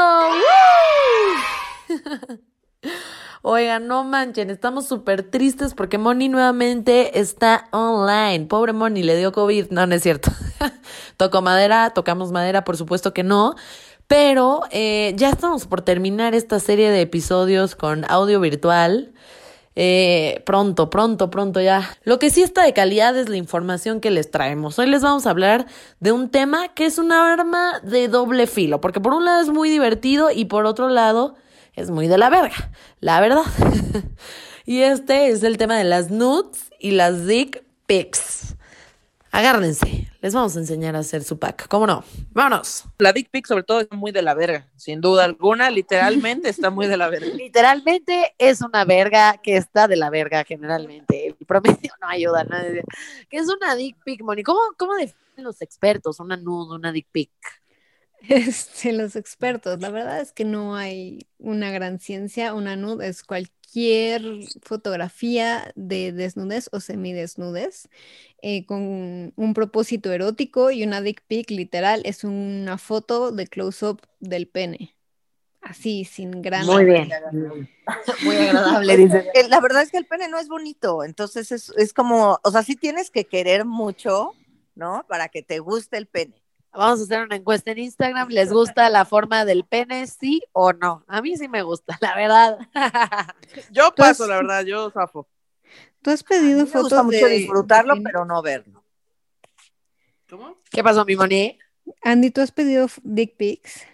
Flamingo. Oigan, no manchen, estamos súper tristes porque Moni nuevamente está online. Pobre Moni, le dio COVID. No, no es cierto. Tocó madera, tocamos madera, por supuesto que no. Pero eh, ya estamos por terminar esta serie de episodios con audio virtual. Eh, pronto, pronto, pronto ya. Lo que sí está de calidad es la información que les traemos. Hoy les vamos a hablar de un tema que es una arma de doble filo, porque por un lado es muy divertido y por otro lado es muy de la verga, la verdad. y este es el tema de las nudes y las dick pics. Agárrense, les vamos a enseñar a hacer su pack. ¿Cómo no? Vámonos. La dick pic sobre todo es muy de la verga, sin duda alguna, literalmente está muy de la verga. Literalmente es una verga que está de la verga generalmente. El promedio no ayuda a nadie. ¿Qué es una dick pic, Moni? ¿Cómo, cómo definen los expertos una nude, una dick pic? Este, los expertos, la verdad es que no hay una gran ciencia, una nude es cualquier fotografía de desnudez o semidesnudez eh, con un propósito erótico y una dick pic literal es una foto de close-up del pene. Así, sin gran... Muy bien. Muy agradable, dice. La verdad es que el pene no es bonito, entonces es, es como, o sea, sí tienes que querer mucho, ¿no? Para que te guste el pene. Vamos a hacer una encuesta en Instagram. ¿Les gusta la forma del pene, sí o no? A mí sí me gusta, la verdad. Yo paso, la verdad, yo zafo. ¿Tú has pedido Me gusta fotos mucho de... disfrutarlo, de- pero no verlo. ¿Cómo? ¿Qué pasó, mi Moni? Andy, ¿tú has pedido dick pics?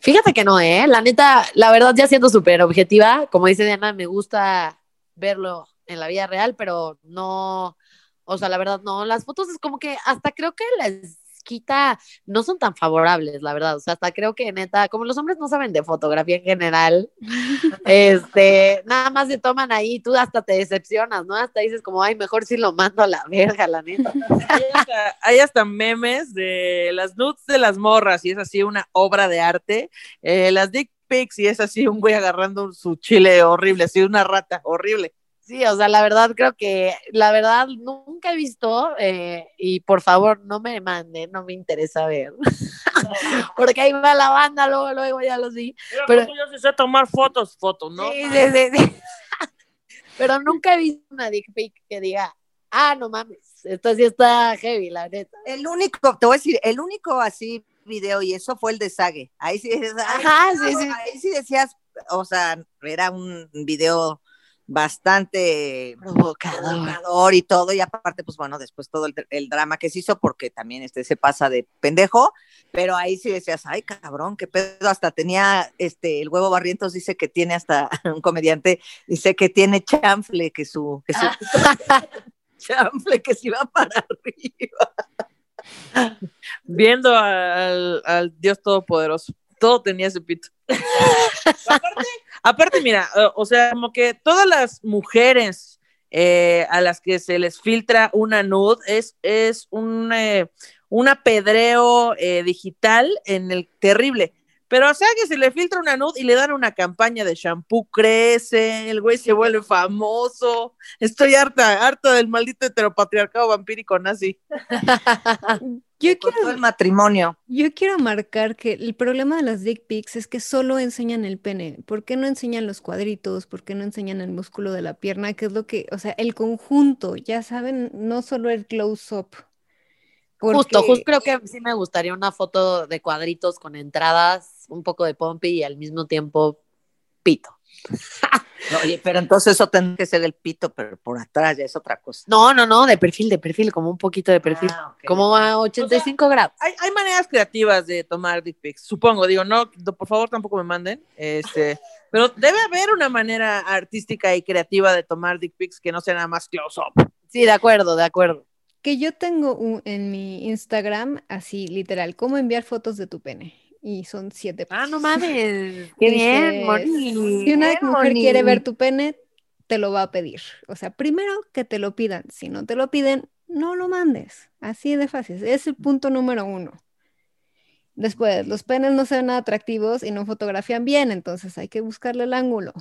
Fíjate que no, ¿eh? La neta, la verdad, ya siendo súper objetiva, como dice Diana, me gusta verlo en la vida real, pero no, o sea, la verdad, no. Las fotos es como que hasta creo que les quita, no son tan favorables, la verdad. O sea, hasta creo que neta, como los hombres no saben de fotografía en general, este, nada más se toman ahí, tú hasta te decepcionas, ¿no? Hasta dices como, ay, mejor si lo mando a la verga, la neta. Hay hasta, hay hasta memes de las nudes de las morras y es así una obra de arte. Eh, las dick pics y es así un güey agarrando su chile horrible, así una rata horrible. Sí, o sea, la verdad creo que, la verdad nunca he visto eh, y por favor no me manden, no me interesa ver, porque ahí va la banda, luego, luego ya los vi. Pero- Pero yo sí sé tomar fotos, fotos, ¿no? Sí, sí, sí, sí. Pero nunca he visto una dick pic que diga, ah, no mames, esto sí está heavy, la neta. El único, te voy a decir, el único así video y eso fue el de Sage. Ahí sí, Ajá, sí, sí. ahí sí decías, o sea, era un video bastante Provocador. provocador y todo, y aparte, pues bueno, después todo el, el drama que se hizo, porque también este se pasa de pendejo, pero ahí sí decías, ay, cabrón, qué pedo, hasta tenía, este, el huevo barrientos dice que tiene hasta, un comediante, dice que tiene chanfle, que su, que su chanfle, que se iba para arriba. Viendo al, al Dios Todopoderoso. Todo tenía ese pito. aparte, aparte, mira, o sea, como que todas las mujeres eh, a las que se les filtra una nude es, es un, eh, apedreo eh, digital en el terrible. Pero o sea que se le filtra una nude y le dan una campaña de shampoo, crece, el güey se vuelve famoso. Estoy harta, harta del maldito heteropatriarcado vampírico nazi. Yo quiero, el matrimonio. yo quiero marcar que el problema de las dick pics es que solo enseñan el pene. ¿Por qué no enseñan los cuadritos? ¿Por qué no enseñan el músculo de la pierna? Que es lo que, o sea, el conjunto, ya saben, no solo el close-up. Justo, Porque- justo creo que sí me gustaría una foto de cuadritos con entradas, un poco de pompi y al mismo tiempo pito. Oye, pero entonces eso tendría que ser el pito, pero por atrás ya es otra cosa. No, no, no, de perfil, de perfil, como un poquito de perfil, Ah, como a 85 grados. Hay, hay maneras creativas de tomar dick pics, supongo, digo, no, no, por favor tampoco me manden, este, pero debe haber una manera artística y creativa de tomar dick pics que no sea nada más close up. Sí, de acuerdo, de acuerdo. Que yo tengo un- en mi Instagram, así literal, cómo enviar fotos de tu pene. Y son siete Ah, no mames. Qué bien, Moni. Si una Bien, mujer Moni. quiere ver tu pene, te lo va a pedir. O sea, primero que te lo pidan. Si no te lo piden, no lo mandes. Así de fácil. Es el punto número uno. Después, los penes no se ven nada atractivos y no fotografían bien, entonces hay que buscarle el ángulo.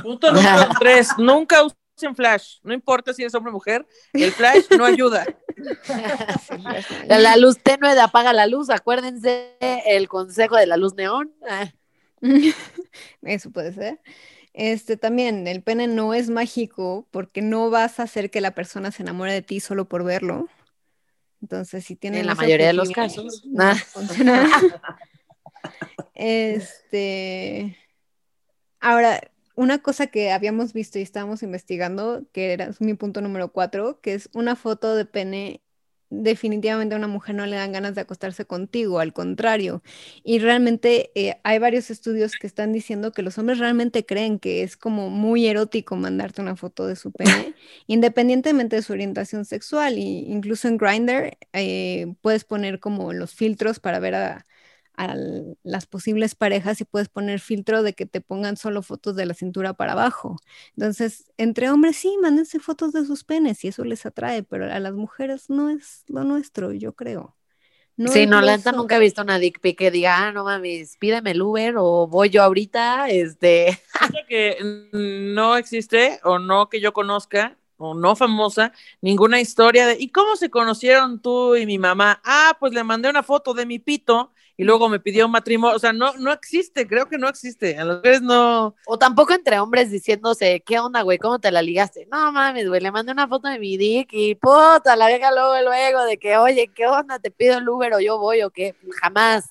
Punto número tres, nunca usen flash, no importa si eres hombre o mujer, el flash no ayuda. La, luz tenue de apaga la luz, acuérdense el consejo de la luz neón. Eso puede ser. Este también, el pene no es mágico porque no vas a hacer que la persona se enamore de ti solo por verlo. Entonces, si tienen En la mayoría de los casos. no Ah. funciona. Este, ahora, una cosa que habíamos visto y estábamos investigando, que era mi punto número cuatro, que es una foto de pene, definitivamente a una mujer no le dan ganas de acostarse contigo, al contrario. Y realmente eh, hay varios estudios que están diciendo que los hombres realmente creen que es como muy erótico mandarte una foto de su pene, independientemente de su orientación sexual. Y incluso en Grindr puedes poner como los filtros para ver a, a las posibles parejas y puedes poner filtro de que te pongan solo fotos de la cintura para abajo. Entonces, entre hombres sí, mándense fotos de sus penes y eso les atrae, pero a las mujeres no es lo nuestro, yo creo. No sí, no, la neta nunca he visto una dick pic que diga, ah, no mames, pídeme el Uber o voy yo ahorita, este, que no existe, o no que yo conozca, o no famosa, ninguna historia de ¿y cómo se conocieron tú y mi mamá? Ah, pues le mandé una foto de mi pito y luego me pidió matrimonio. O sea, no, no existe, creo que no existe. A las mujeres no. o tampoco entre hombres diciéndose, ¿qué onda, güey? ¿Cómo te la ligaste? No mames, güey, le mandé una foto de mi dick y puta, la vieja luego, luego, de que, oye, ¿qué onda? ¿Te pido el Uber o yo voy o qué? Jamás.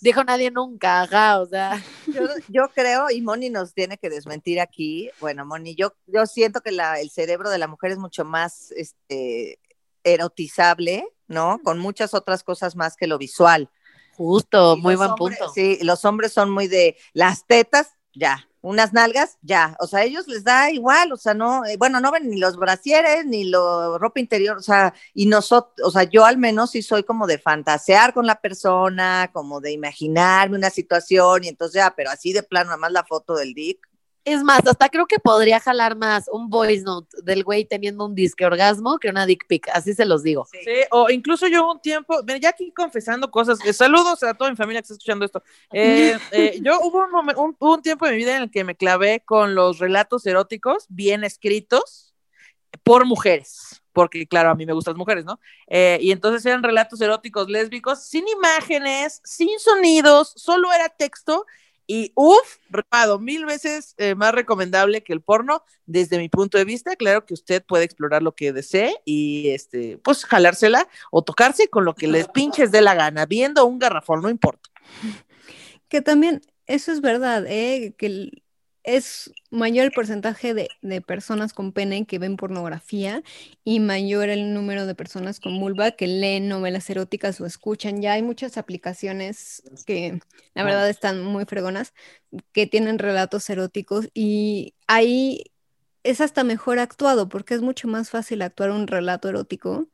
Dijo nadie nunca, ajá, o sea. Yo, yo creo, y Moni nos tiene que desmentir aquí, bueno, Moni, yo, yo siento que la, el cerebro de la mujer es mucho más este, erotizable, ¿no? Con muchas otras cosas más que lo visual. Justo, muy buen hombres- punto. Sí, los hombres son muy de las tetas, ya, unas nalgas, ya, o sea, a ellos les da igual, o sea, no, eh, bueno, no ven ni los brasieres, ni la ropa interior, o sea, y nosotros, o sea, yo al menos sí soy como de fantasear con la persona, como de imaginarme una situación, y entonces ya, pero así de plano, nada más la foto del dick. Es más, hasta creo que podría jalar más un voice note del güey teniendo un disque orgasmo que una dick pic, así se los digo. Sí, o incluso yo un tiempo, mira, ya aquí confesando cosas, eh, saludos a toda mi familia que está escuchando esto. Eh, eh, yo hubo un, momen- un- un tiempo en mi vida en el que me clavé con los relatos eróticos bien escritos por mujeres, porque claro, a mí me gustan las mujeres, ¿no? Eh, y entonces eran relatos eróticos lésbicos, sin imágenes, sin sonidos, solo era texto. Y uff, repado, mil veces eh, más recomendable que el porno, desde mi punto de vista. Claro que usted puede explorar lo que desee y este, pues jalársela o tocarse con lo que les pinches dé la gana, viendo un garrafón, no importa. Que también, eso es verdad, ¿eh? Que es mayor el porcentaje de, de personas con pene que ven pornografía y mayor el número de personas con vulva que leen novelas eróticas o escuchan. Ya hay muchas aplicaciones que la verdad están muy fregonas, que tienen relatos eróticos y ahí es hasta mejor actuado porque es mucho más fácil actuar un relato erótico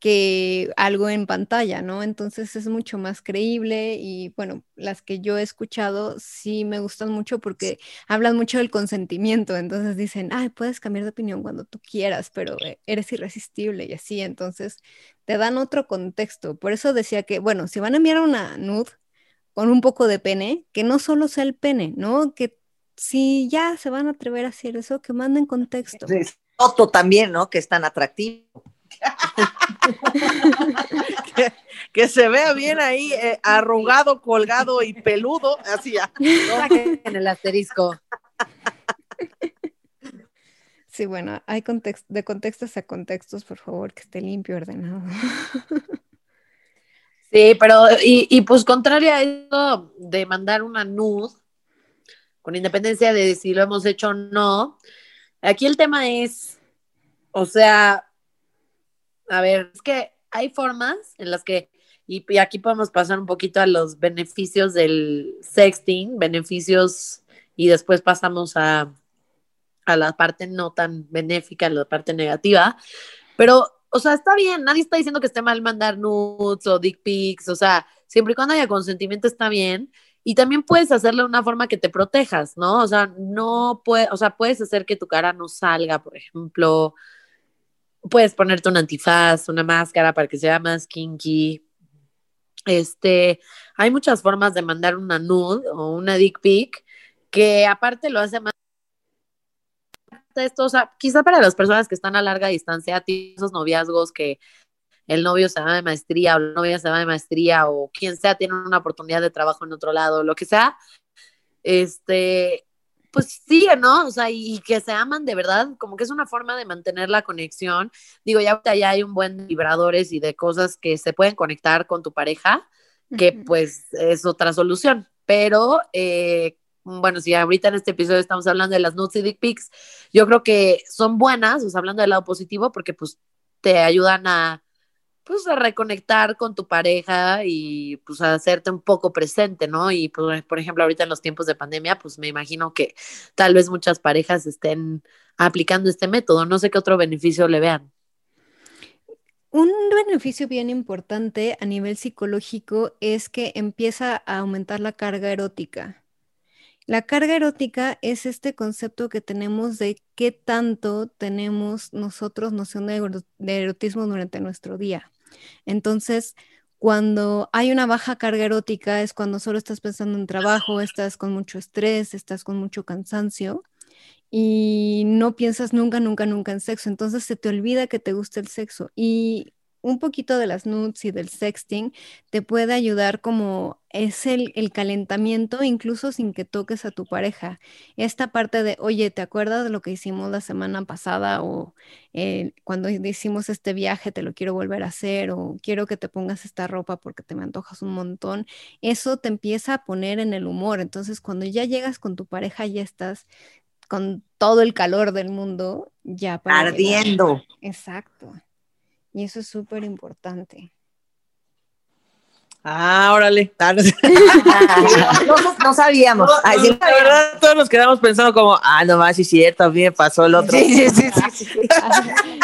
que algo en pantalla, ¿no? Entonces es mucho más creíble y bueno, las que yo he escuchado sí me gustan mucho porque hablan mucho del consentimiento, entonces dicen, ay, puedes cambiar de opinión cuando tú quieras, pero eh, eres irresistible y así, entonces te dan otro contexto. Por eso decía que, bueno, si van a enviar una nude con un poco de pene, que no solo sea el pene, ¿no? Que si ya se van a atrever a hacer eso, que manden contexto. Foto también, ¿no? Que es tan atractivo. que, que se vea bien ahí, eh, arrugado, colgado y peludo, así ya. En el asterisco. Sí, bueno, hay context de contextos a contextos, por favor, que esté limpio, ordenado. Sí, pero, y, y pues contrario a eso de mandar una nude, con independencia de si lo hemos hecho o no, aquí el tema es, o sea, a ver, es que hay formas en las que, y, y aquí podemos pasar un poquito a los beneficios del sexting, beneficios, y después pasamos a, a la parte no tan benéfica, la parte negativa, pero o sea, está bien, nadie está diciendo que esté mal mandar nudes o dick pics, o sea, siempre y cuando haya consentimiento está bien. Y también puedes hacerlo una forma que te protejas, ¿no? O sea, no puede, o sea, puedes hacer que tu cara no salga, por ejemplo. Puedes ponerte un antifaz, una máscara para que sea más kinky. Este, hay muchas formas de mandar una nude o una dick pic que aparte lo hace más esto, o sea, quizá para las personas que están a larga distancia, esos noviazgos que el novio se va de maestría o la novia se va de maestría o quien sea tiene una oportunidad de trabajo en otro lado, lo que sea, este, pues sigue, ¿no? O sea, y, que se aman de verdad, como que es una forma de mantener la conexión. Digo, ya ahorita ya hay un buen vibradores y de cosas que se pueden conectar con tu pareja, que pues es otra solución. Pero, eh, bueno, si ahorita en este episodio estamos hablando de las nudes y dick pics, yo creo que son buenas, o sea, hablando del lado positivo, porque pues te ayudan a pues a reconectar con tu pareja y pues a hacerte un poco presente, ¿no? Y pues, por ejemplo, ahorita en los tiempos de pandemia, pues me imagino que tal vez muchas parejas estén aplicando este método. No sé qué otro beneficio le vean. Un beneficio bien importante a nivel psicológico es que empieza a aumentar la carga erótica. La carga erótica es este concepto que tenemos de qué tanto tenemos nosotros noción de, erotismo durante nuestro día. Entonces, cuando hay una baja carga erótica es cuando solo estás pensando en trabajo, estás con mucho estrés, estás con mucho cansancio y no piensas nunca, nunca, nunca en sexo. Entonces se te olvida que te gusta el sexo. Y un poquito de las nudes y del sexting te puede ayudar como es el, calentamiento incluso sin que toques a tu pareja. Esta parte de, oye, ¿te acuerdas de lo que hicimos la semana pasada? O eh, cuando hicimos este viaje, te lo quiero volver a hacer, o quiero que te pongas esta ropa porque te me antojas un montón. Eso te empieza a poner en el humor. Entonces, cuando ya llegas con tu pareja, ya estás con todo el calor del mundo, ya Ardiendo. Exacto. Y eso es súper importante. Ah, órale. no, sabíamos. la verdad, todos nos quedamos pensando como, ah, no más, sí es cierto, a mí me pasó el otro. Sí, sí, sí. sí,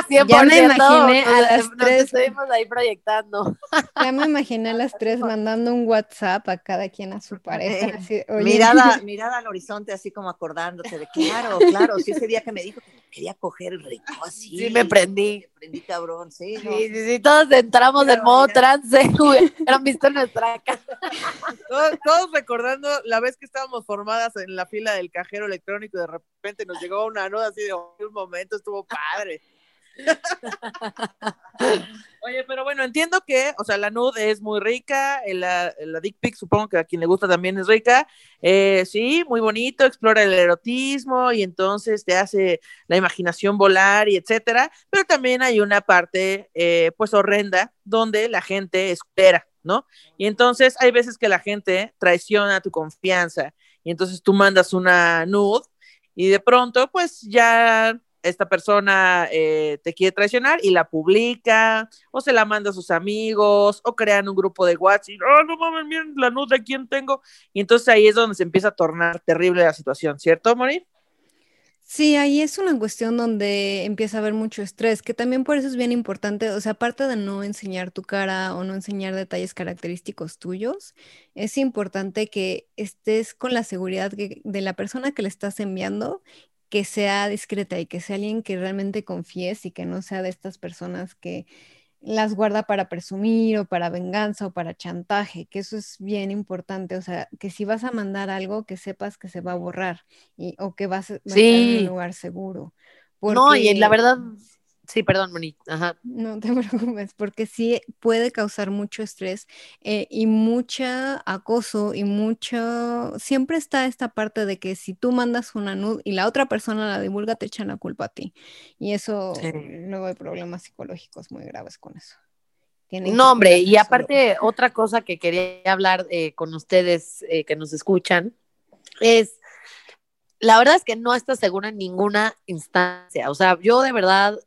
ya me imaginé a las tres. Estuvimos ahí proyectando. Ya me imaginé a las tres mandando un WhatsApp a cada quien a su pareja. mirada, mirada al horizonte, así como acordándote de, claro, claro, sí, ese día que me dijo que quería coger rico así. Sí, me prendí. Me prendí cabrón, sí. Sí, sí, sí, todos entramos en modo trance, hubieran visto nuestra casa. Todos, recordando la vez que estábamos formadas en la fila del cajero electrónico y de repente nos llegó una nota así de un momento, estuvo padre. Oye, pero bueno, entiendo que, o sea, la nude es muy rica, la, la dick pic supongo que a quien le gusta también es rica. Eh, sí, muy bonito, explora el erotismo y entonces te hace la imaginación volar y etcétera. Pero también hay una parte, eh, pues, horrenda donde la gente espera, ¿no? Y entonces hay veces que la gente traiciona tu confianza y entonces tú mandas una nude y de pronto, pues ya esta persona eh, te quiere traicionar y la publica, o se la manda a sus amigos, o crean un grupo de WhatsApp y, oh, no mames, miren la nude de quién tengo. Y entonces ahí es donde se empieza a tornar terrible la situación, ¿cierto, Moni? Sí, ahí es una cuestión donde empieza a haber mucho estrés, que también por eso es bien importante, o sea, aparte de no enseñar tu cara o no enseñar detalles característicos tuyos, es importante que estés con la seguridad de la persona que le estás enviando que sea discreta y que sea alguien que realmente confíes y que no sea de estas personas que las guarda para presumir o para venganza o para chantaje, que eso es bien importante, o sea, que si vas a mandar algo, que sepas que se va a borrar y, o que vas, a estar en un lugar seguro. No, y la verdad, Sí, perdón, Moni. Ajá. No te preocupes, porque sí puede causar mucho estrés eh, y mucha acoso y mucho... Siempre está esta parte de que si tú mandas una nud y la otra persona la divulga, te echan la culpa a ti. Y eso, luego hay problemas psicológicos muy graves con eso. no, hombre, y aparte, otra cosa que quería hablar eh, con ustedes eh, que nos escuchan es la verdad es que no estás segura en ninguna instancia. O sea, yo de verdad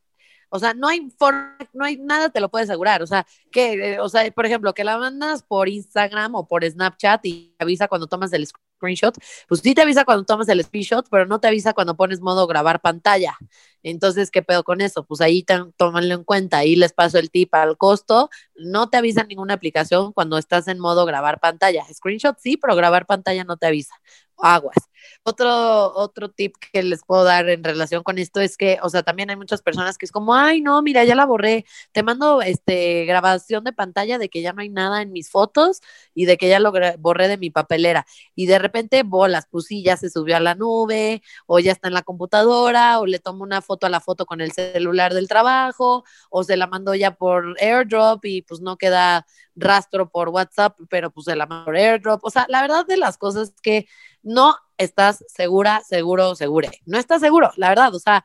o sea, no hay forma, no hay nada te lo puede asegurar. O sea, que, eh, o sea, por ejemplo, que la mandas por Instagram o por Snapchat y te avisa cuando tomas el screenshot, pues sí te avisa cuando tomas el screenshot, pero no te avisa cuando pones modo grabar pantalla. Entonces, ¿qué pedo con eso? Pues ahí tómanlo en cuenta. Ahí les paso el tip al costo. No te avisa ninguna aplicación cuando estás en modo grabar pantalla. Screenshot sí, pero grabar pantalla no te avisa. Aguas. Otro, otro tip que les puedo dar en relación con esto es que, o sea, también hay muchas personas que es como, ay, no, mira, ya la borré, te mando este grabación de pantalla de que ya no hay nada en mis fotos y de que ya lo borré de mi papelera. Y de repente, bolas, pues sí, ya se subió a la nube, o ya está en la computadora, o le tomo una foto a la foto con el celular del trabajo, o se la mando ya por airdrop y pues no queda rastro por WhatsApp, pero pues se la mando por airdrop. O sea, la verdad de las cosas que no estás segura, seguro, segure. No estás seguro, la verdad, o sea,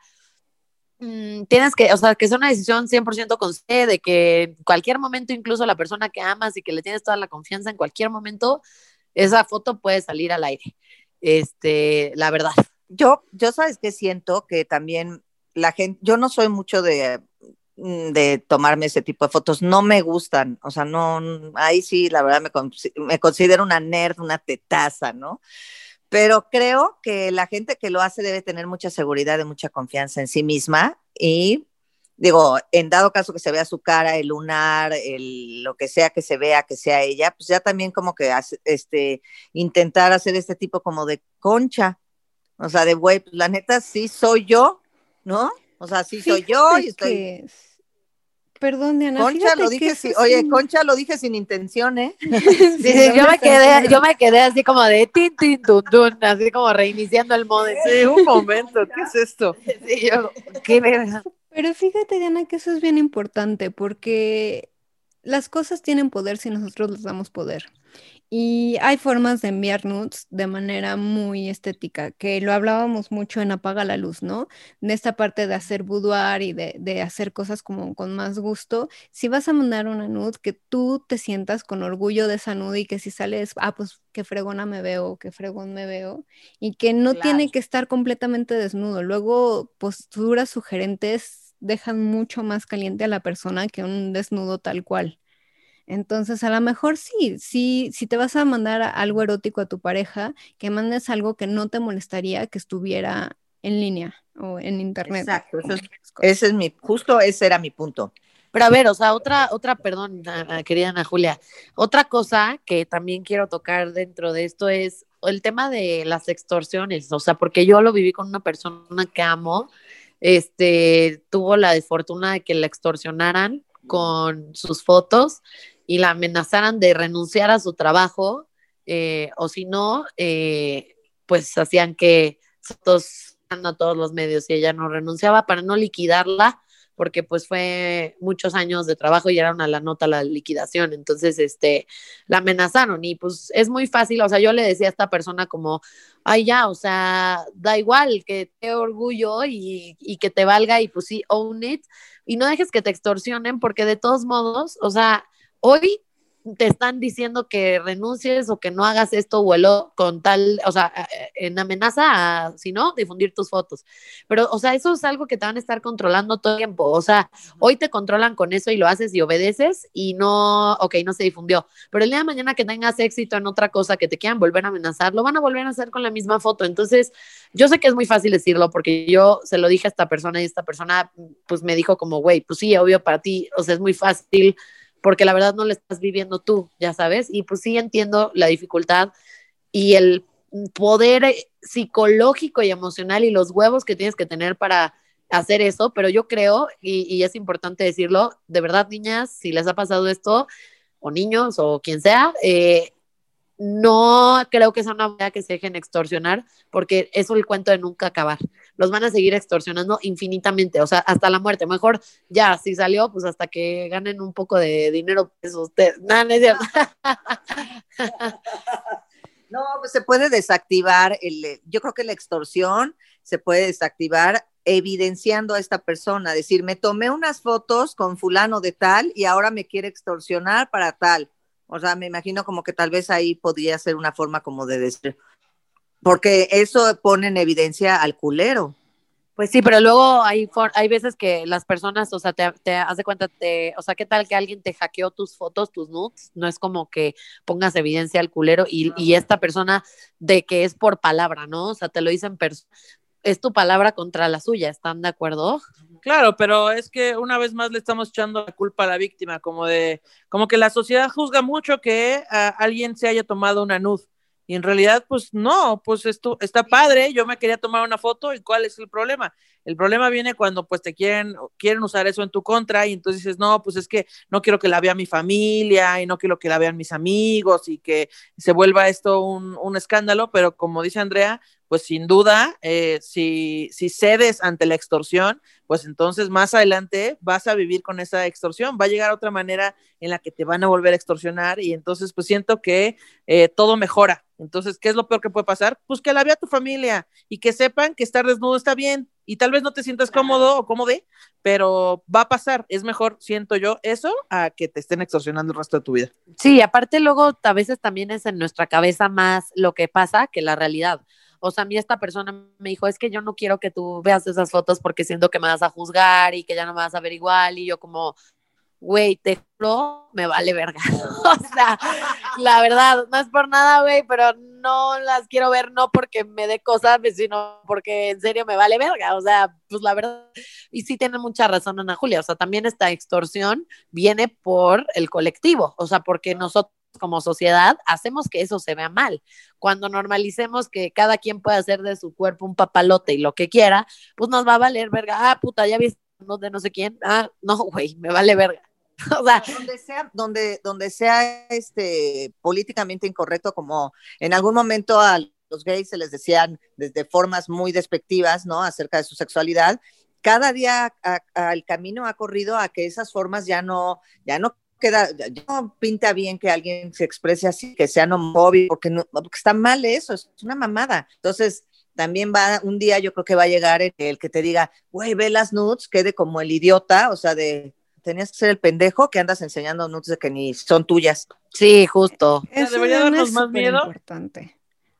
mm, tienes que, o sea, que es una decisión 100% con C, de que en cualquier momento, incluso la persona que amas y que le tienes toda la confianza, en cualquier momento, esa foto puede salir al aire. Este, la verdad. Yo, yo sabes que siento que también la gente, yo no soy mucho de mm, de tomarme ese tipo de fotos, no me gustan, o sea, no, ahí sí, la verdad me, me considero una nerd, una tetaza, ¿no? Pero creo que la gente que lo hace debe tener mucha seguridad y mucha confianza en sí misma y digo, en dado caso que se vea su cara, el lunar, el, lo que sea que se vea, que sea ella, pues ya también como que hace, este, intentar hacer este tipo como de concha, o sea, de güey, pues la neta sí soy yo, ¿no? O sea, sí soy yo y estoy... Perdón, Diana. Concha lo dije, sí, oye, Concha lo dije sin intención, ¿eh? sí, sí, yo me quedé, yo me quedé así como de tin, tin, tun, tun, así como reiniciando el modo. Sí, un momento, ¿qué es esto? Sí, yo, qué verga. Pero fíjate, Diana, que eso es bien importante porque las cosas tienen poder si nosotros les damos poder. Y hay formas de enviar nudes de manera muy estética, que lo hablábamos mucho en Apaga la Luz, ¿no? De esta parte de hacer boudoir y de, hacer cosas como con más gusto. Si vas a mandar una nude, que tú te sientas con orgullo de esa nude y que si sales, ah, pues qué fregona me veo, qué fregón me veo, y que no tiene que estar completamente desnudo. Luego, posturas sugerentes dejan mucho más caliente a la persona que un desnudo tal cual. Entonces, a lo mejor sí, sí, si te vas a mandar algo erótico a tu pareja, que mandes algo que no te molestaría que estuviera en línea o en internet. Exacto, ese es mi, justo ese era mi punto. Pero a ver, o sea, otra, otra, perdón, querida Ana Julia, otra cosa que también quiero tocar dentro de esto es el tema de las extorsiones, o sea, porque yo lo viví con una persona que amo, este, tuvo la desfortuna de que la extorsionaran con sus fotos y la amenazaran de renunciar a su trabajo, eh, o si no, eh, pues hacían que todos a todos los medios y ella no renunciaba para no liquidarla porque pues fue muchos años de trabajo y era una la nota la liquidación, entonces este la amenazaron y pues es muy fácil, o sea, yo le decía a esta persona como, ay ya, o sea, da igual que te orgullo y, y que te valga y pues sí, own it y no dejes que te extorsionen porque de todos modos, o sea, hoy te están diciendo que renuncies o que no hagas esto o el con tal, o sea, en amenaza a, si no, difundir tus fotos. Pero, o sea, eso es algo que te van a estar controlando todo el tiempo. O sea, hoy te controlan con eso y lo haces y obedeces y no, ok, no se difundió. Pero el día de mañana que tengas éxito en otra cosa que te quieran volver a amenazar, lo van a volver a hacer con la misma foto. Entonces, yo sé que es muy fácil decirlo porque yo se lo dije a esta persona y esta persona, pues me dijo como, güey, pues sí, obvio para ti, o sea, es muy fácil porque la verdad no lo estás viviendo tú, ya sabes, y pues sí entiendo la dificultad y el poder eh, psicológico y emocional y los huevos que tienes que tener para hacer eso, pero yo creo, y, es importante decirlo, de verdad, niñas, si les ha pasado esto, o niños, o quien sea, eh, no creo que sea una manera que se dejen extorsionar, porque es el cuento de nunca acabar. Los van a seguir extorsionando infinitamente, o sea, hasta la muerte. Mejor ya, si salió, pues hasta que ganen un poco de dinero, pues usted. No. No, pues se puede desactivar, el, yo creo que la extorsión se puede desactivar evidenciando a esta persona, decir, me tomé unas fotos con fulano de tal y ahora me quiere extorsionar para tal o sea, me imagino como que tal vez ahí podría ser una forma como de decir, porque eso pone en evidencia al culero. Pues sí, pero luego hay, hay veces que las personas, o sea, te, te haz de cuenta, te, o sea, ¿qué tal que alguien te hackeó tus fotos, tus nudes? No es como que pongas evidencia al culero y, y esta persona de que es por palabra, ¿no? O sea, te lo dicen, es tu palabra contra la suya, ¿están de acuerdo? Claro, pero es que una vez más le estamos echando la culpa a la víctima, como de, como que la sociedad juzga mucho que alguien se haya tomado una nud Y en realidad, pues no, pues esto está padre, yo me quería tomar una foto y cuál es el problema. El problema viene cuando pues te quieren, quieren usar eso en tu contra y entonces dices, no, pues es que no quiero que la vea mi familia y no quiero que la vean mis amigos y que se vuelva esto un, un escándalo, pero como dice Andrea, pues sin duda, eh, si, cedes ante la extorsión, pues entonces más adelante vas a vivir con esa extorsión, va a llegar otra manera en la que te van a volver a extorsionar y entonces pues siento que eh, todo mejora. Entonces, ¿qué es lo peor que puede pasar? Pues que la vea tu familia y que sepan que estar desnudo está bien y tal vez no te sientas cómodo o cómodo, pero va a pasar. Es mejor, siento yo, eso a que te estén extorsionando el resto de tu vida. Sí, aparte luego a veces también es en nuestra cabeza más lo que pasa que la realidad. O sea, a mí esta persona me dijo, es que yo no quiero que tú veas esas fotos porque siento que me vas a juzgar y que ya no me vas a ver igual. Y yo como, güey, te juro, me vale verga. o sea, la verdad, no es por nada, güey, pero no las quiero ver, no porque me dé cosas, sino porque en serio me vale verga. O sea, pues la verdad, y sí tiene mucha razón Ana Julia. O sea, también esta extorsión viene por el colectivo. O sea, porque nosotros como sociedad hacemos que eso se vea mal. Cuando normalicemos que cada quien puede hacer de su cuerpo un papalote y lo que quiera, pues nos va a valer verga. Ah, puta, ya viste de no sé quién. Ah, no, güey, me vale verga. O donde sea, donde, donde sea este políticamente incorrecto, como en algún momento a los gays se les decían desde formas muy despectivas, ¿no? Acerca de su sexualidad. Cada día el camino ha corrido a que esas formas ya no, ya no queda, no pinta bien que alguien se exprese así, que sea homofóbico, porque, no, porque está mal eso, es una mamada. Entonces, también va, un día yo creo que va a llegar el, que te diga, güey, ve las nudes, quede como el idiota, o sea, de, tenías que ser el pendejo que andas enseñando nudes de que ni son tuyas. Sí, justo. Eso debería darnos más miedo. Importante.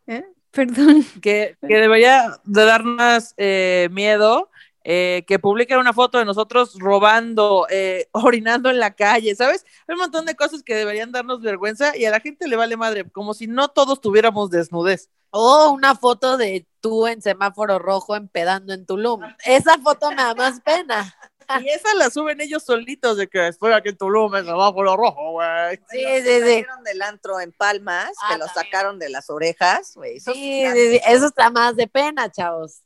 ¿Eh? Perdón. Que, que, debería de darnos eh, miedo eh, que publiquen una foto de nosotros robando, eh, orinando en la calle, ¿sabes? Hay un montón de cosas que deberían darnos vergüenza y a la gente le vale madre, como si no todos tuviéramos desnudez. O una foto de tú en semáforo rojo empedando en Tulum. Esa foto me da más pena. Y esa la suben ellos solitos de que estoy aquí en Tulum en semáforo rojo, güey. Sí, sí, sí. del antro en Palmas, que ah, lo sacaron de las orejas, güey. Sí, sí, sí, eso está más de pena, chavos.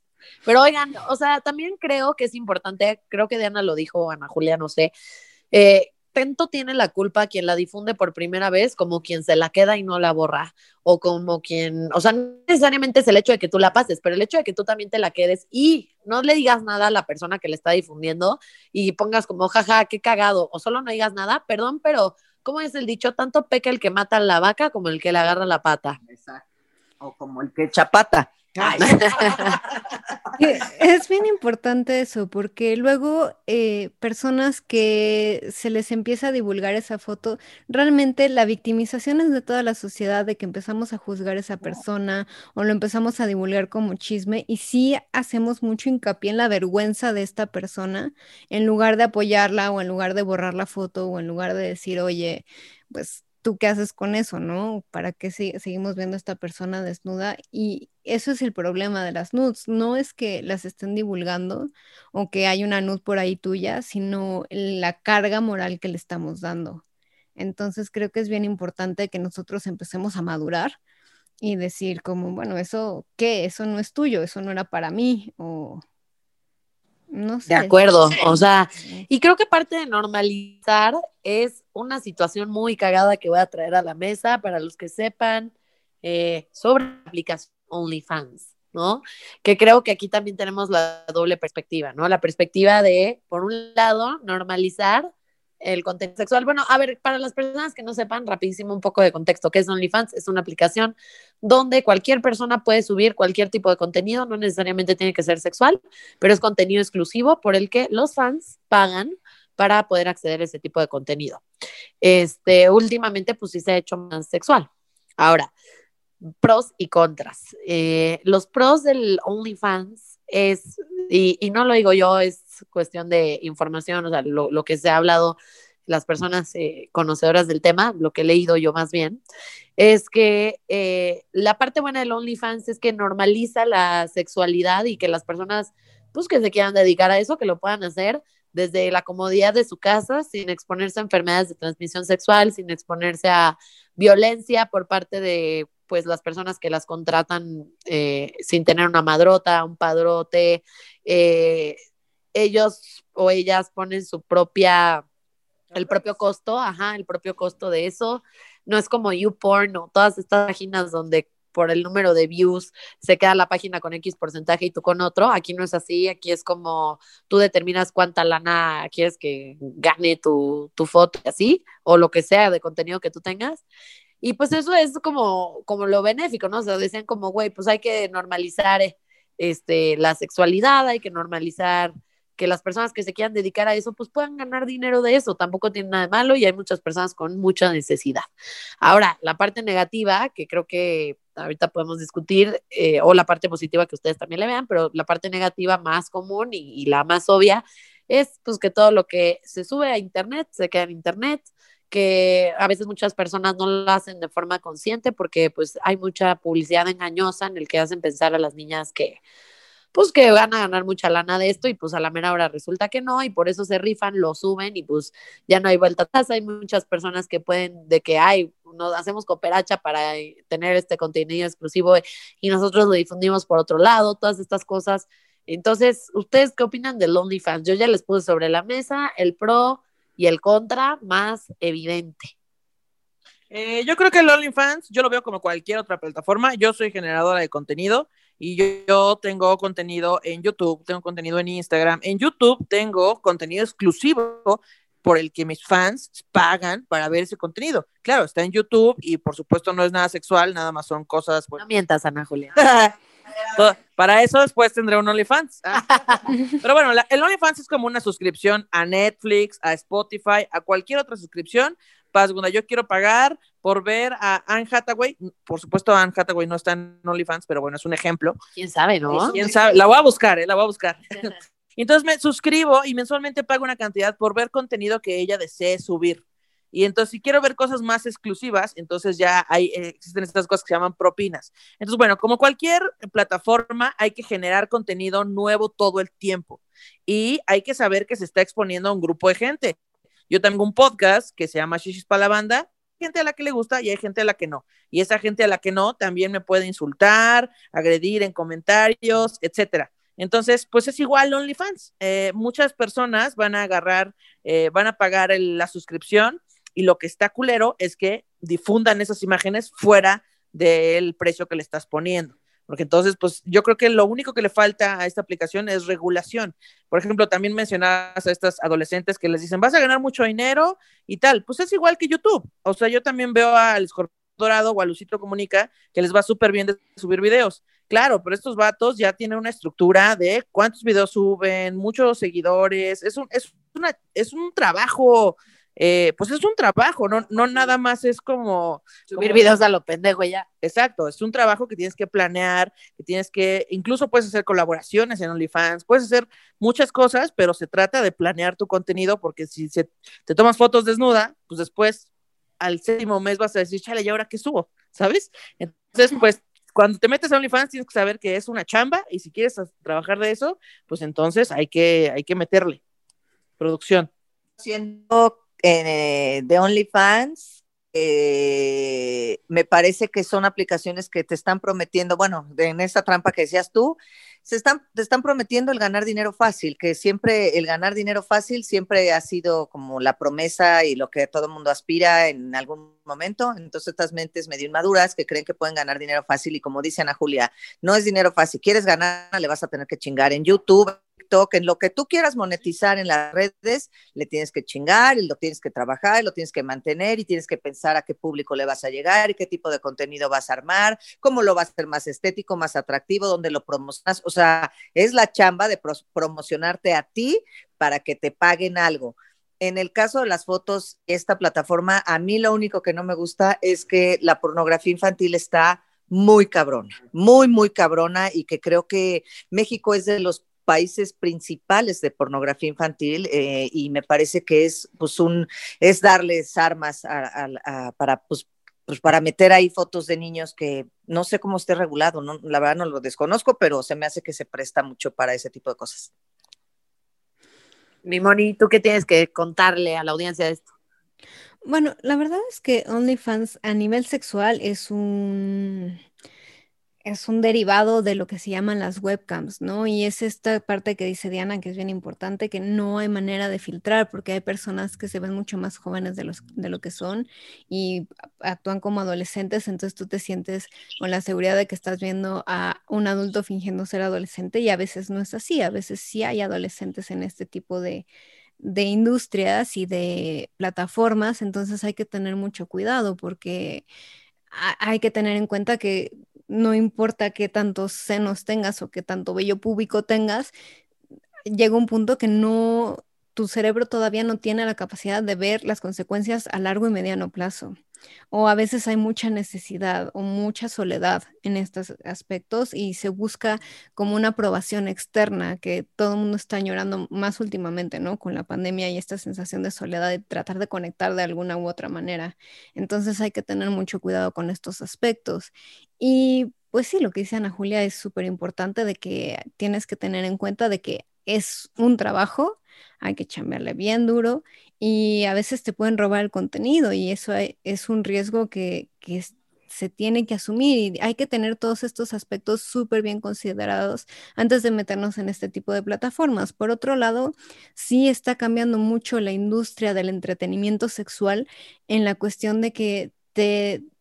Pero oigan, o sea, también creo que es importante, creo que Diana lo dijo, Ana Julia, no sé, eh, tanto tiene la culpa quien la difunde por primera vez como quien se la queda y no la borra, o como quien, o sea, no necesariamente es el hecho de que tú la pases, pero el hecho de que tú también te la quedes y no le digas nada a la persona que le está difundiendo y pongas como, jaja, qué cagado, o solo no digas nada, perdón, pero ¿cómo es el dicho? Tanto peca el que mata a la vaca como el que le agarra la pata. Exacto. O como el que chapata. es bien importante eso, porque luego eh, personas que se les empieza a divulgar esa foto, realmente la victimización es de toda la sociedad, de que empezamos a juzgar a esa persona o lo empezamos a divulgar como chisme y sí hacemos mucho hincapié en la vergüenza de esta persona, en lugar de apoyarla o en lugar de borrar la foto o en lugar de decir, oye, pues ¿tú qué haces con eso, no? ¿Para qué seguimos viendo a esta persona desnuda? Y eso es el problema de las nudes. No es que las estén divulgando o que hay una nude por ahí tuya, sino la carga moral que le estamos dando. Entonces creo que es bien importante que nosotros empecemos a madurar y decir como, bueno, eso, ¿qué? Eso no es tuyo, eso no era para mí o no sé. De acuerdo, o sea, y creo que parte de normalizar es una situación muy cagada que voy a traer a la mesa para los que sepan eh, sobre la aplicación OnlyFans, ¿no? Que creo que aquí también tenemos la doble perspectiva, ¿no? La perspectiva de, por un lado, normalizar el contenido sexual. Bueno, a ver, para las personas que no sepan, rapidísimo un poco de contexto, ¿qué es OnlyFans? Es una aplicación donde cualquier persona puede subir cualquier tipo de contenido, no necesariamente tiene que ser sexual, pero es contenido exclusivo por el que los fans pagan para poder acceder a ese tipo de contenido. Este, últimamente, pues sí se ha hecho más sexual. Ahora, pros y contras. Eh, los pros del OnlyFans es, y, y, no lo digo yo, es cuestión de información, o sea, lo, lo que se ha hablado las personas eh, conocedoras del tema, lo que he leído yo más bien, es que eh, la parte buena del OnlyFans es que normaliza la sexualidad y que las personas, pues que se quieran dedicar a eso, que lo puedan hacer desde la comodidad de su casa, sin exponerse a enfermedades de transmisión sexual, sin exponerse a violencia por parte de pues las personas que las contratan eh, sin tener una madrota, un padrote, eh, ellos o ellas ponen su propia, el propio costo, ajá, el propio costo de eso. No es como YouPorn o todas estas páginas donde por el número de views se queda la página con X porcentaje y tú con otro. Aquí no es así, aquí es como tú determinas cuánta lana quieres que gane tu, tu foto y así, o lo que sea de contenido que tú tengas. Y pues eso es como, como lo benéfico, ¿no? O sea, decían como, güey, pues hay que normalizar este, la sexualidad, hay que normalizar que las personas que se quieran dedicar a eso, pues puedan ganar dinero de eso, tampoco tiene nada de malo y hay muchas personas con mucha necesidad. Ahora, la parte negativa, que creo que ahorita podemos discutir, eh, o la parte positiva que ustedes también le vean, pero la parte negativa más común y, y, la más obvia es pues que todo lo que se sube a internet se queda en internet, que a veces muchas personas no lo hacen de forma consciente porque pues hay mucha publicidad engañosa en el que hacen pensar a las niñas que pues que van a ganar mucha lana de esto y pues a la mera hora resulta que no y por eso se rifan, lo suben y pues ya no hay vuelta atrás. Hay muchas personas que pueden, de que hay, nos hacemos cooperacha para tener este contenido exclusivo y nosotros lo difundimos por otro lado, todas estas cosas. Entonces, ¿ustedes qué opinan del OnlyFans? Yo ya les puse sobre la mesa el pro y el contra más evidente. Eh, yo creo que el OnlyFans, yo lo veo como cualquier otra plataforma. Yo soy generadora de contenido y yo, yo, tengo contenido en YouTube, tengo contenido en Instagram. En YouTube tengo contenido exclusivo por el que mis fans pagan para ver ese contenido. Claro, está en YouTube y por supuesto no es nada sexual, nada más son cosas. Bueno. No mientas, Ana Julia. para eso después tendré un OnlyFans. Pero bueno, la, el OnlyFans es como una suscripción a Netflix, a Spotify, a cualquier otra suscripción Segunda, yo quiero pagar por ver a Anne Hathaway. Por supuesto, Anne Hathaway no está en OnlyFans, pero bueno, es un ejemplo. ¿Quién sabe, no? ¿Quién sabe? La voy a buscar, ¿eh? La voy a buscar. Entonces me suscribo y mensualmente pago una cantidad por ver contenido que ella desee subir. Y entonces, si quiero ver cosas más exclusivas, entonces ya hay, eh, existen estas cosas que se llaman propinas. Entonces, bueno, como cualquier plataforma, hay que generar contenido nuevo todo el tiempo. Y hay que saber que se está exponiendo a un grupo de gente. Yo tengo un podcast que se llama Shishis para la banda, gente a la que le gusta y hay gente a la que no. Y esa gente a la que no también me puede insultar, agredir en comentarios, etcétera. Entonces, pues es igual OnlyFans. Eh, muchas personas van a agarrar, eh, van a pagar el, la suscripción y lo que está culero es que difundan esas imágenes fuera del precio que le estás poniendo. Porque entonces, pues yo creo que lo único que le falta a esta aplicación es regulación. Por ejemplo, también mencionabas a estas adolescentes que les dicen, vas a ganar mucho dinero y tal. Pues es igual que YouTube. O sea, yo también veo al Escorpión Dorado o a Lucito Comunica que les va súper bien de subir videos. Claro, pero estos vatos ya tienen una estructura de cuántos videos suben, muchos seguidores. Es un, es una, es un trabajo eh, pues es un trabajo, no, no nada más es como... Subir videos a lo pendejo ya. Exacto, es un trabajo que tienes que planear, que tienes que, incluso puedes hacer colaboraciones en OnlyFans, puedes hacer muchas cosas, pero se trata de planear tu contenido porque si se, te tomas fotos desnuda, pues después al séptimo mes vas a decir, chale, ¿y ahora qué subo? ¿Sabes? Entonces, pues cuando te metes a OnlyFans tienes que saber que es una chamba y si quieres trabajar de eso, pues entonces hay que, hay que meterle producción. Siendo eh, de OnlyFans, eh, me parece que son aplicaciones que te están prometiendo, bueno, en esa trampa que decías tú, se están, te están prometiendo el ganar dinero fácil, que siempre el ganar dinero fácil siempre ha sido como la promesa y lo que todo mundo aspira en algún momento. Entonces, estas mentes medio inmaduras que creen que pueden ganar dinero fácil y como dice Ana Julia, no es dinero fácil. Quieres ganar, le vas a tener que chingar en YouTube, TikTok, en lo que tú quieras monetizar en las redes, le tienes que chingar y lo tienes que trabajar, y lo tienes que mantener y tienes que pensar a qué público le vas a llegar y qué tipo de contenido vas a armar, cómo lo vas a hacer más estético, más atractivo, dónde lo promocionas. O sea, es la chamba de promocionarte a ti para que te paguen algo. En el caso de las fotos, esta plataforma, a mí lo único que no me gusta es que la pornografía infantil está muy cabrona, muy, muy cabrona y que creo que México es de los países principales de pornografía infantil eh, y me parece que es pues un es darles armas a, a, a, para pues, pues para meter ahí fotos de niños que no sé cómo esté regulado, no, la verdad no lo desconozco, pero se me hace que se presta mucho para ese tipo de cosas. Mi Moni, ¿tú qué tienes que contarle a la audiencia de esto? Bueno, la verdad es que OnlyFans a nivel sexual es un es un derivado de lo que se llaman las webcams, ¿no? Y es esta parte que dice Diana, que es bien importante, que no hay manera de filtrar, porque hay personas que se ven mucho más jóvenes de, los, de lo que son y actúan como adolescentes, entonces tú te sientes con la seguridad de que estás viendo a un adulto fingiendo ser adolescente y a veces no es así, a veces sí hay adolescentes en este tipo de, de industrias y de plataformas, entonces hay que tener mucho cuidado porque hay que tener en cuenta que no importa qué tantos senos tengas o qué tanto vello público tengas, llega un punto que no, tu cerebro todavía no tiene la capacidad de ver las consecuencias a largo y mediano plazo. O a veces hay mucha necesidad o mucha soledad en estos aspectos y se busca como una aprobación externa que todo el mundo está llorando más últimamente, ¿no? Con la pandemia y esta sensación de soledad y tratar de conectar de alguna u otra manera. Entonces hay que tener mucho cuidado con estos aspectos. Y pues sí, lo que dice Ana Julia es súper importante de que tienes que tener en cuenta de que es un trabajo, hay que chambearle bien duro y a veces te pueden robar el contenido y eso es un riesgo que, se tiene que asumir y hay que tener todos estos aspectos súper bien considerados antes de meternos en este tipo de plataformas. Por otro lado, sí está cambiando mucho la industria del entretenimiento sexual en la cuestión de que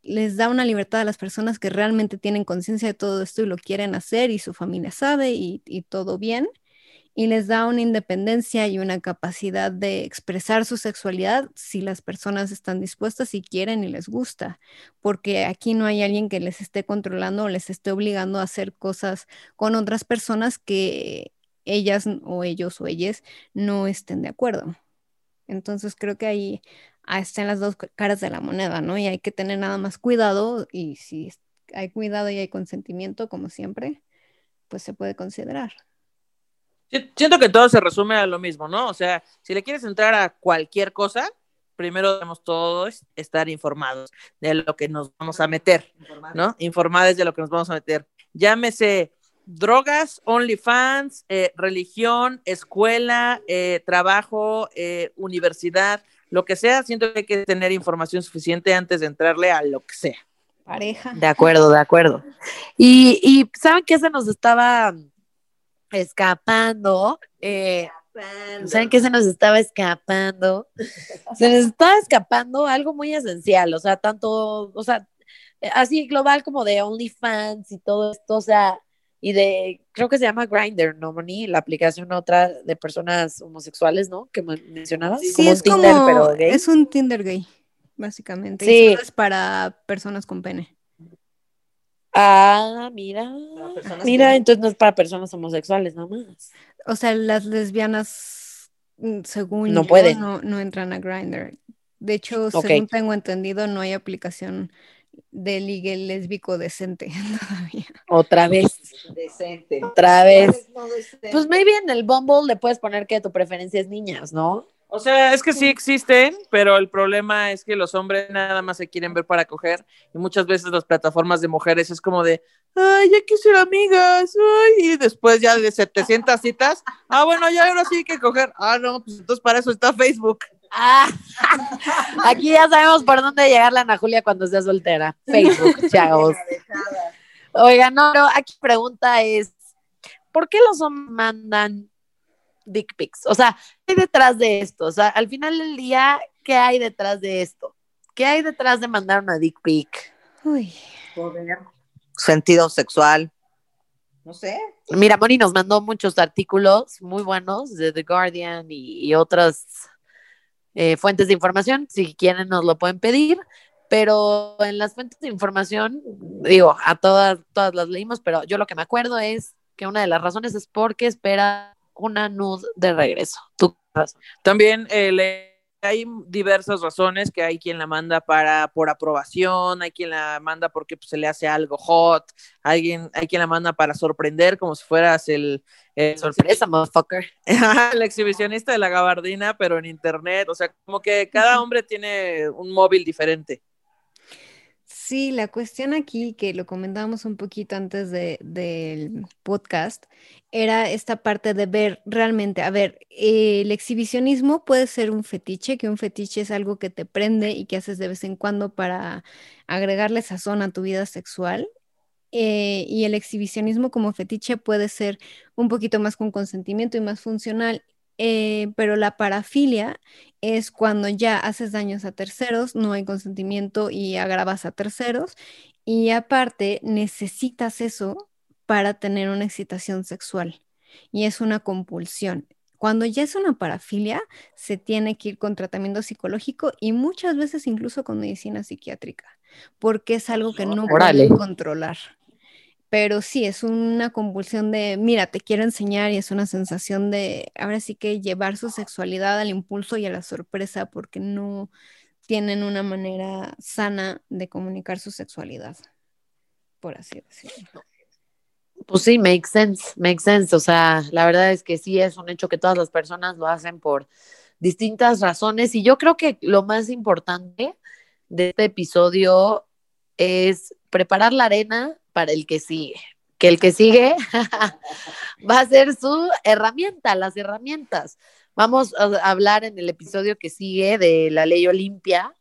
les da una libertad a las personas que realmente tienen conciencia de todo esto y lo quieren hacer y su familia sabe y, y todo bien y les da una independencia y una capacidad de expresar su sexualidad si las personas están dispuestas y quieren y les gusta, porque aquí no hay alguien que les esté controlando o les esté obligando a hacer cosas con otras personas que ellas o ellos o ellas no estén de acuerdo. Entonces creo que ahí están las dos caras de la moneda, ¿no? Y hay que tener nada más cuidado y si hay cuidado y hay consentimiento, como siempre, pues se puede considerar. Siento que todo se resume a lo mismo, ¿no? O sea, si le quieres entrar a cualquier cosa, primero debemos todos estar informados de lo que nos vamos a meter, ¿no? Informados de lo que nos vamos a meter. Llámese drogas, OnlyFans, eh, religión, escuela, eh, trabajo, eh, universidad, lo que sea, siento que hay que tener información suficiente antes de entrarle a lo que sea. Pareja. De acuerdo, de acuerdo. Y, y ¿saben qué se nos estaba escapando. Eh, ¿Saben qué se nos estaba escapando? Se nos estaba escapando algo muy esencial, o sea, tanto, o sea, así global como de OnlyFans y todo esto, o sea, y de, creo que se llama Grindr, ¿no, Moni? La aplicación otra de personas homosexuales, ¿no? Que mencionabas. Sí, como es un Tinder, pero gay. Es un Tinder gay, básicamente. Sí. es para personas con pene. Ah, mira. Mira, entonces no es para personas homosexuales nada más. O sea, las lesbianas, mm, según no pueden. No, entran a Grindr. De hecho, según tengo entendido, no hay aplicación de ligue lésbico decente todavía. Otra vez. Decente. Otra vez. Pues maybe en el Bumble le puedes poner que tu preferencia es niñas, ¿no? O sea, es que sí existen, pero el problema es que los hombres nada más se quieren ver para coger y muchas veces las plataformas de mujeres es como de, ay, ya quisiera amigas, ay, y después ya de 700 citas, ah, bueno, ya ahora sí hay que coger, ah, no, pues entonces para eso está Facebook. Ah, aquí ya sabemos por dónde llegar la Ana Julia cuando sea soltera. Facebook, chavos. Oigan, no, pero aquí pregunta es, ¿por qué los hombres mandan dick pics. O sea, ¿qué hay detrás de esto? O sea, al final del día, ¿qué hay detrás de esto? ¿Qué hay detrás de mandar una dick pic? Uy. Sentido sexual. No sé. Mira, Moni nos mandó muchos artículos muy buenos de The Guardian y, otras eh, fuentes de información. Si quieren, nos lo pueden pedir. Pero en las fuentes de información, digo, a todas, todas las leímos, pero yo lo que me acuerdo es que una de las razones es porque espera una nud de regreso. ¿Tú También eh, hay diversas razones que hay quien la manda para por aprobación, hay quien la manda porque pues, se le hace algo hot, alguien, hay quien la manda para sorprender como si fueras el, sorpresa motherfucker, el exhibicionista de la gabardina, pero en internet, o sea, como que cada hombre tiene un móvil diferente. Sí, la cuestión aquí, que lo comentábamos un poquito antes de, del podcast, era esta parte de ver realmente, a ver, el exhibicionismo puede ser un fetiche, que un fetiche es algo que te prende y que haces de vez en cuando para agregarle sazón a tu vida sexual. eh, y el exhibicionismo como fetiche puede ser un poquito más con consentimiento y más funcional, eh, pero la parafilia es cuando ya haces daños a terceros, no hay consentimiento y agravas a terceros, y aparte necesitas eso para tener una excitación sexual, y es una compulsión. Cuando ya es una parafilia, se tiene que ir con tratamiento psicológico y muchas veces incluso con medicina psiquiátrica, porque es algo que no Órale. pueden controlar. Pero sí, es una convulsión de, mira, te quiero enseñar y es una sensación de, ahora sí que llevar su sexualidad al impulso y a la sorpresa porque no tienen una manera sana de comunicar su sexualidad, por así decirlo. Pues sí, makes sense, makes sense. O sea, la verdad es que sí es un hecho que todas las personas lo hacen por distintas razones. Y yo creo que lo más importante de este episodio es preparar la arena para el que sigue. Que el que sigue va a ser su herramienta, las herramientas. Vamos a hablar en el episodio que sigue de la ley Olimpia,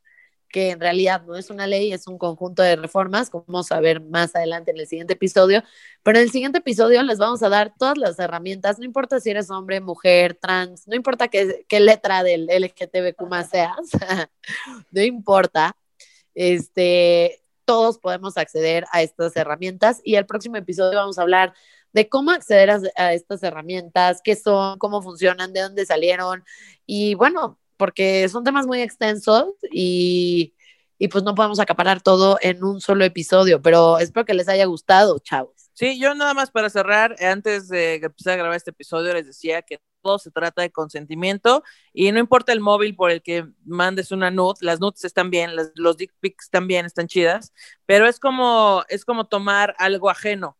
que en realidad no es una ley, es un conjunto de reformas, como vamos a ver más adelante en el siguiente episodio. Pero en el siguiente episodio les vamos a dar todas las herramientas, no importa si eres hombre, mujer, trans, no importa qué, letra del LGTBQ más seas, no importa. Este, todos podemos acceder a estas herramientas y el próximo episodio vamos a hablar de cómo acceder a, estas herramientas, qué son, cómo funcionan, de dónde salieron y bueno, porque son temas muy extensos y, y pues no podemos acaparar todo en un solo episodio, pero espero que les haya gustado, chavos. Sí, yo nada más para cerrar, antes de empezar a grabar este episodio, les decía que todo se trata de consentimiento y no importa el móvil por el que mandes una nude, las nudes están bien, las, los dick pics también están chidas, pero es como, es como tomar algo ajeno.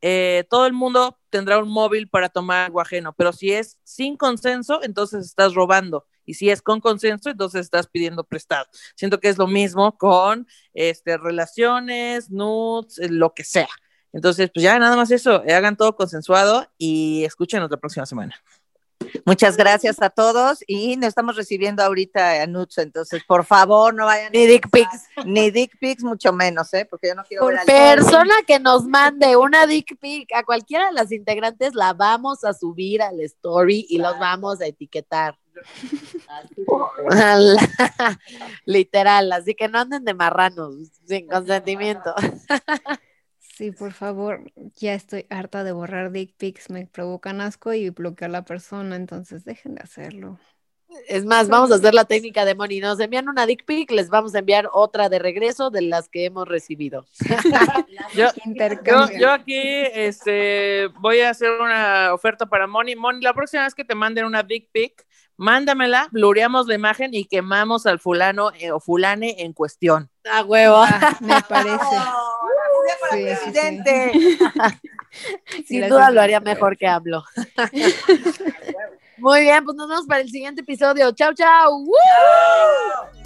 Eh, todo el mundo tendrá un móvil para tomar algo ajeno, pero si es sin consenso, entonces estás robando. Y si es con consenso, entonces estás pidiendo prestado. Siento que es lo mismo con este, relaciones, nudes, eh, lo que sea. Entonces, pues ya nada más eso, eh, hagan todo consensuado y escúchenos la próxima semana. Muchas gracias a todos y nos estamos recibiendo ahorita a Nuts, entonces por favor no vayan Ni dick pics. ni dick pics mucho menos, ¿eh? Porque yo no quiero Por ver al persona que nos mande una dick pic a cualquiera de las integrantes, la vamos a subir al story y los vamos a etiquetar. Literal, así que no anden de marranos, sin consentimiento. Sí, por favor, ya estoy harta de borrar dick pics, me provocan asco y bloquear a la persona, entonces dejen de hacerlo. Es más, vamos a hacer la técnica de Moni. Nos envían una dick pic, les vamos a enviar otra de regreso de las que hemos recibido. Yo, yo, Intercambio. yo aquí este, voy a hacer una oferta para Moni. Moni, la próxima vez que te manden una dick pic, mándamela, blureamos la imagen y quemamos al fulano eh, o fulane en cuestión. A huevo. Ah, me parece. ¡Oh, Sí, presidente! Sin duda lo haría mejor que hablo. Muy bien, pues nos vemos para el siguiente episodio. Chau, chau. ¡Woo!